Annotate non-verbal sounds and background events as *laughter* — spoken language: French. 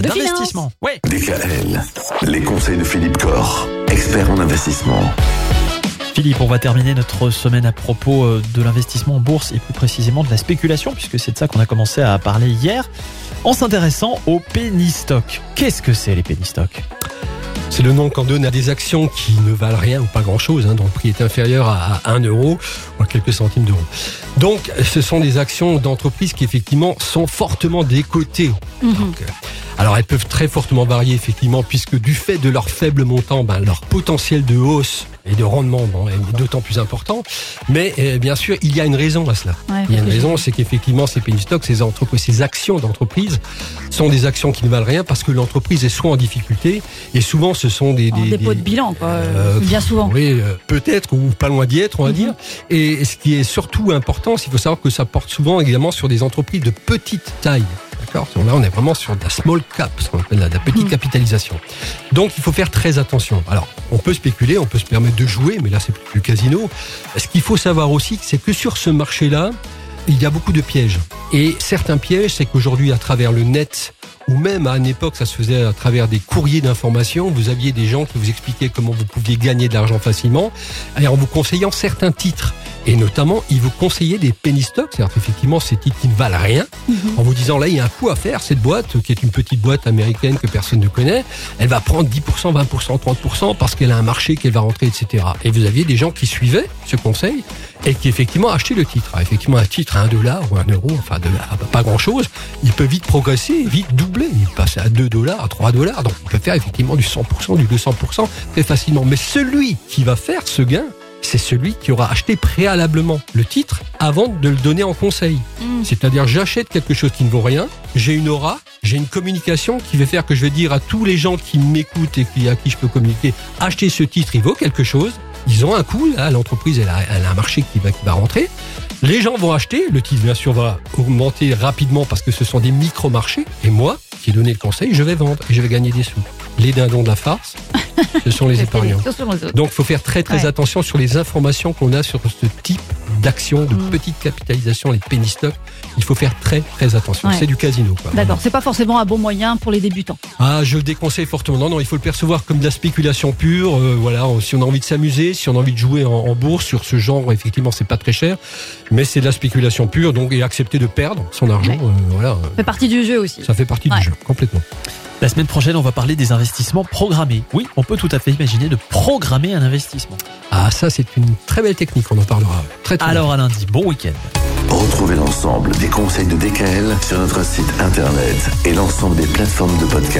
d'investissement. Ouais. DKL, les conseils de Philippe Corr, expert en investissement. Philippe, on va terminer notre semaine à propos euh, de l'investissement en bourse et plus précisément de la spéculation, puisque c'est de ça qu'on a commencé à parler hier, en s'intéressant aux penny stocks. Qu'est-ce que c'est les penny stocks C'est le nom qu'on donne à des actions qui ne valent rien ou pas grand-chose, hein, dont le prix est inférieur à 1 euro ou à quelques centimes d'euros. Donc, ce sont des actions d'entreprises qui effectivement sont fortement décotées. Donc, euh, alors, elles peuvent très fortement varier effectivement, puisque du fait de leur faible montant, ben, leur potentiel de hausse et de rendement bon, est d'autant plus important. Mais euh, bien sûr, il y a une raison à cela. Ouais, il y a une raison, c'est qu'effectivement, ces penny stocks, ces actions d'entreprise sont des actions qui ne valent rien parce que l'entreprise est soit en difficulté et souvent ce sont des, des, dépôt des- de bilan, quoi, euh, bien souvent. oui, euh, peut-être ou pas loin d'y être, on va Mhm. dire. Et ce qui est surtout important, c'est qu'il faut savoir que ça porte souvent également sur des entreprises de petite taille. D'accord Là, on est vraiment sur de la small cap, ce qu'on appelle la, de la petite Mhm. capitalisation. Donc, il faut faire très attention. Alors, on peut spéculer, on peut se permettre de jouer, mais là, c'est plus du casino. Ce qu'il faut savoir aussi, c'est que sur ce marché-là, il y a beaucoup de pièges. Et certains pièges, c'est qu'aujourd'hui, à travers le net, ou même à une époque, ça se faisait à travers des courriers d'information, vous aviez des gens qui vous expliquaient comment vous pouviez gagner de l'argent facilement, et en vous conseillant certains titres. Et notamment, ils vous conseillaient des penny stocks, c'est-à-dire qu'effectivement, ces titres qui ne valent rien, en vous disant là, il y a un coup à faire, cette boîte, qui est une petite boîte américaine que personne ne connaît, elle va prendre 10%, 20%, 30% parce qu'elle a un marché qu'elle va rentrer, etc. Et vous aviez des gens qui suivaient ce conseil et qui effectivement achetaient le titre. Alors, effectivement, un titre à 1 dollar ou 1 euro, enfin pas grand chose, il peut vite progresser, vite doubler. Il passe à 2 dollars, à 3 dollars. Donc on peut faire effectivement du 100%, du 200% très facilement. Mais celui qui va faire ce gain, c'est celui qui aura acheté préalablement le titre avant de le donner en conseil. Mm. C'est-à-dire, j'achète quelque chose qui ne vaut rien, j'ai une aura, j'ai une communication qui va faire que je vais dire à tous les gens qui m'écoutent et à qui je peux communiquer, achetez ce titre, il vaut quelque chose. Ils ont un coût, l'entreprise, elle a, elle a un marché qui va, qui va rentrer. Les gens vont acheter, le titre, bien sûr, va augmenter rapidement parce que ce sont des micro-marchés. Et moi, qui ai donné le conseil, je vais vendre et je vais gagner des sous. Les dindons de la farce, *laughs* ce sont les *laughs* épargnants. Donc, il faut faire très très Ouais. attention sur les informations qu'on a sur ce type d'action de Mm. petite capitalisation, les penny stocks. Il faut faire très très attention. Ouais. C'est du casino. D'accord, c'est pas forcément un bon moyen pour les débutants. Ah, je déconseille fortement. Non, non, il faut le percevoir comme de la spéculation pure. Euh, voilà, si on a envie de s'amuser, si on a envie de jouer en, en bourse sur ce genre, effectivement, c'est pas très cher, mais c'est de la spéculation pure. Donc, et accepter de perdre son argent, Ouais. euh, voilà, Ça fait partie du jeu aussi. ça fait partie du jeu complètement. La semaine prochaine, on va parler des investissements programmés. Oui, on peut tout à fait imaginer de programmer un investissement. Ah, ça, c'est une très belle technique. On en parlera très très. Alors à lundi, bon week-end. Retrouvez l'ensemble des conseils de DKL sur notre site internet et l'ensemble des plateformes de podcast.